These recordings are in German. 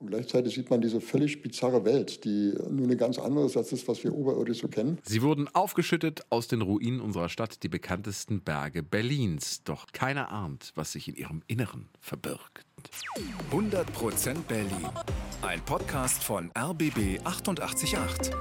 Und gleichzeitig sieht man diese völlig bizarre Welt, die nur eine ganz andere ist als das, was wir oberirdisch so kennen. Sie wurden aufgeschüttet aus den Ruinen unserer Stadt, die bekanntesten Berge Berlins. Doch keiner ahnt, was sich in ihrem Inneren verbirgt. 100% Berlin. Ein Podcast von RBB 888.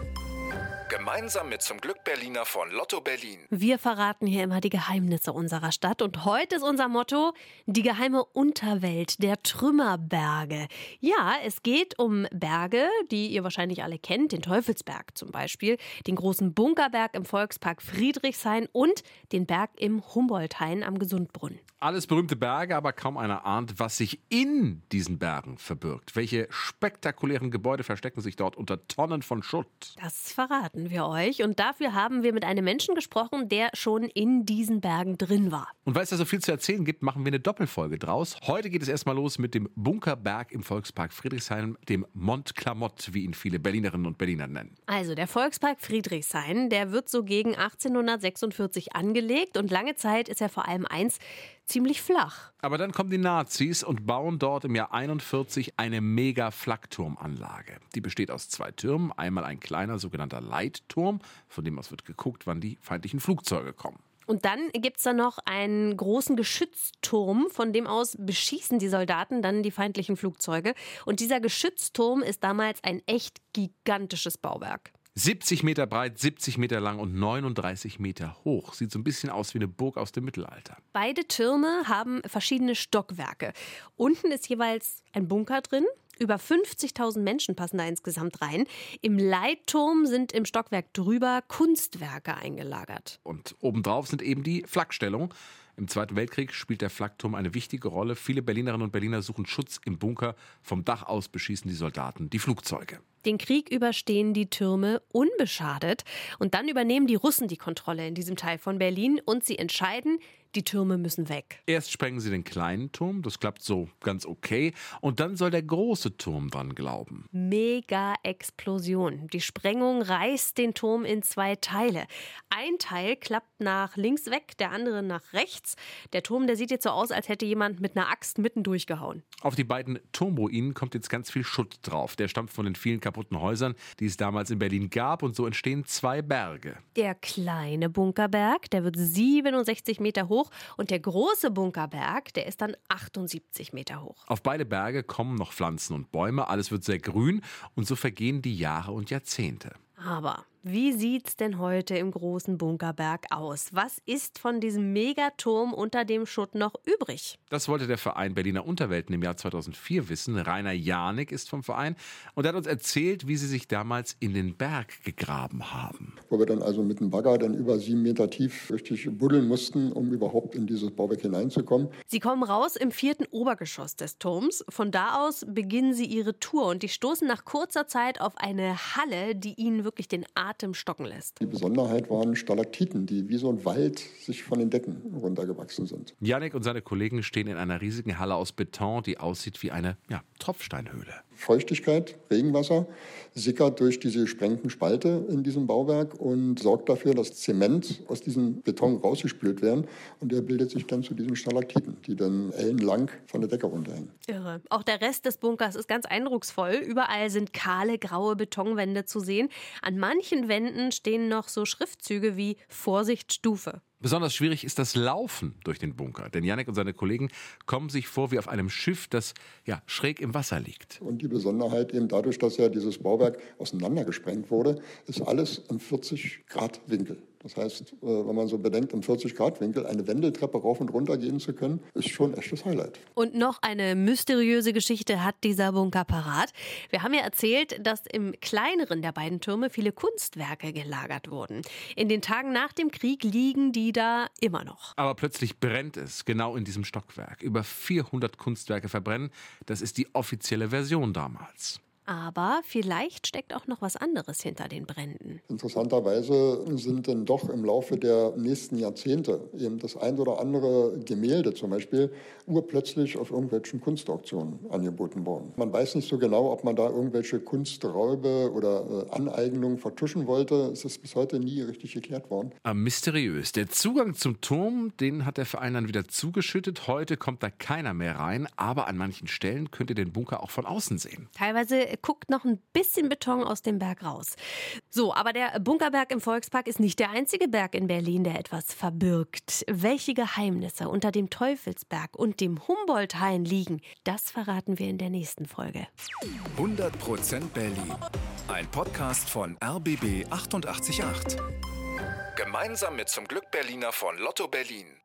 Gemeinsam mit zum Glück Berliner von Lotto Berlin. Wir verraten hier immer die Geheimnisse unserer Stadt und heute ist unser Motto die geheime Unterwelt der Trümmerberge. Ja, es geht um Berge, die ihr wahrscheinlich alle kennt, den Teufelsberg zum Beispiel, den großen Bunkerberg im Volkspark Friedrichshain und den Berg im Humboldthain am Gesundbrunnen. Alles berühmte Berge, aber kaum einer ahnt, was sich in diesen Bergen verbirgt. Welche spektakulären Gebäude verstecken sich dort unter Tonnen von Schutt? Das verraten wir euch und dafür haben wir mit einem Menschen gesprochen, der schon in diesen Bergen drin war. Und weil es da so viel zu erzählen gibt, machen wir eine Doppelfolge draus. Heute geht es erstmal los mit dem Bunkerberg im Volkspark Friedrichshain, dem Mont Clamott, wie ihn viele Berlinerinnen und Berliner nennen. Also der Volkspark Friedrichshain, der wird so gegen 1846 angelegt und lange Zeit ist er vor allem eins, ziemlich flach. Aber dann kommen die Nazis und bauen dort im Jahr 41 eine Mega-Flakturmanlage. Die besteht aus zwei Türmen, einmal ein kleiner sogenannter Leitturm, von dem aus wird geguckt, wann die feindlichen Flugzeuge kommen. Und dann gibt es da noch einen großen Geschützturm, von dem aus beschießen die Soldaten dann die feindlichen Flugzeuge. Und dieser Geschützturm ist damals ein echt gigantisches Bauwerk. 70 Meter breit, 70 Meter lang und 39 Meter hoch. Sieht so ein bisschen aus wie eine Burg aus dem Mittelalter. Beide Türme haben verschiedene Stockwerke. Unten ist jeweils ein Bunker drin. Über 50.000 Menschen passen da insgesamt rein. Im Leitturm sind im Stockwerk drüber Kunstwerke eingelagert. Und obendrauf sind eben die Flakstellungen. Im Zweiten Weltkrieg spielt der Flakturm eine wichtige Rolle. Viele Berlinerinnen und Berliner suchen Schutz im Bunker. Vom Dach aus beschießen die Soldaten die Flugzeuge. Den Krieg überstehen die Türme unbeschadet und dann übernehmen die Russen die Kontrolle in diesem Teil von Berlin und sie entscheiden, die Türme müssen weg. Erst sprengen sie den kleinen Turm, das klappt so ganz okay, und dann soll der große Turm dran glauben. Mega Explosion. Die Sprengung reißt den Turm in zwei Teile. Ein Teil klappt nach links weg, der andere nach rechts. Der Turm, der sieht jetzt so aus, als hätte jemand mit einer Axt mitten durchgehauen. Auf die beiden Turmruinen kommt jetzt ganz viel Schutt drauf. Der stammt von den vielen kaputten Häusern, die es damals in Berlin gab, und so entstehen zwei Berge. Der kleine Bunkerberg, der wird 67 Meter hoch und der große Bunkerberg, der ist dann 78 Meter hoch. Auf beide Berge kommen noch Pflanzen und Bäume, alles wird sehr grün und so vergehen die Jahre und Jahrzehnte. Aber wie sieht's denn heute im großen Bunkerberg aus? Was ist von diesem Megaturm unter dem Schutt noch übrig? Das wollte der Verein Berliner Unterwelten im Jahr 2004 wissen. Rainer Janik ist vom Verein und er hat uns erzählt, wie sie sich damals in den Berg gegraben haben. Wo wir dann also mit dem Bagger dann über sieben Meter tief richtig buddeln mussten, um überhaupt in dieses Bauwerk hineinzukommen. Sie kommen raus im vierten Obergeschoss des Turms. Von da aus beginnen sie ihre Tour und die stoßen nach kurzer Zeit auf eine Halle, die ihnen wirklich den Atem Atem stocken lässt. Die Besonderheit waren Stalaktiten, die wie so ein Wald sich von den Decken runtergewachsen sind. Janik und seine Kollegen stehen in einer riesigen Halle aus Beton, die aussieht wie eine ja, Tropfsteinhöhle. Feuchtigkeit, Regenwasser sickert durch diese gesprengten Spalte in diesem Bauwerk und sorgt dafür, dass Zement aus diesem Beton rausgespült werden und der bildet sich dann zu diesen Stalaktiten, die dann ellenlang von der Decke runterhängen. Irre. Auch der Rest des Bunkers ist ganz eindrucksvoll. Überall sind kahle, graue Betonwände zu sehen. An manchen Wänden stehen noch so Schriftzüge wie Vorsicht Stufe. Besonders schwierig ist das Laufen durch den Bunker, denn Janek und seine Kollegen kommen sich vor wie auf einem Schiff, das ja schräg im Wasser liegt. Und die Besonderheit eben dadurch, dass ja dieses Bauwerk auseinandergesprengt wurde, ist alles im 40 Grad Winkel. Das heißt, äh, wenn man so bedenkt, im 40-Grad-Winkel eine Wendeltreppe rauf und runter gehen zu können, ist schon ein echtes Highlight. Und noch eine mysteriöse Geschichte hat dieser Bunker parat. Wir haben ja erzählt, dass im kleineren der beiden Türme viele Kunstwerke gelagert wurden. In den Tagen nach dem Krieg liegen die da immer noch. Aber plötzlich brennt es genau in diesem Stockwerk. Über 400 Kunstwerke verbrennen. Das ist die offizielle Version damals. Aber vielleicht steckt auch noch was anderes hinter den Bränden. Interessanterweise sind dann doch im Laufe der nächsten Jahrzehnte eben das ein oder andere Gemälde zum Beispiel urplötzlich auf irgendwelchen Kunstauktionen angeboten worden. Man weiß nicht so genau, ob man da irgendwelche Kunstraube oder äh, Aneignungen vertuschen wollte. Es ist bis heute nie richtig geklärt worden. Mysteriös. Der Zugang zum Turm, den hat der Verein dann wieder zugeschüttet. Heute kommt da keiner mehr rein, aber an manchen Stellen könnt ihr den Bunker auch von außen sehen. Teilweise guckt noch ein bisschen Beton aus dem Berg raus. So, aber der Bunkerberg im Volkspark ist nicht der einzige Berg in Berlin, der etwas verbirgt. Welche Geheimnisse unter dem Teufelsberg und dem Humboldthain liegen, das verraten wir in der nächsten Folge. 100% Berlin. Ein Podcast von RBB 888. Gemeinsam mit zum Glück Berliner von Lotto Berlin.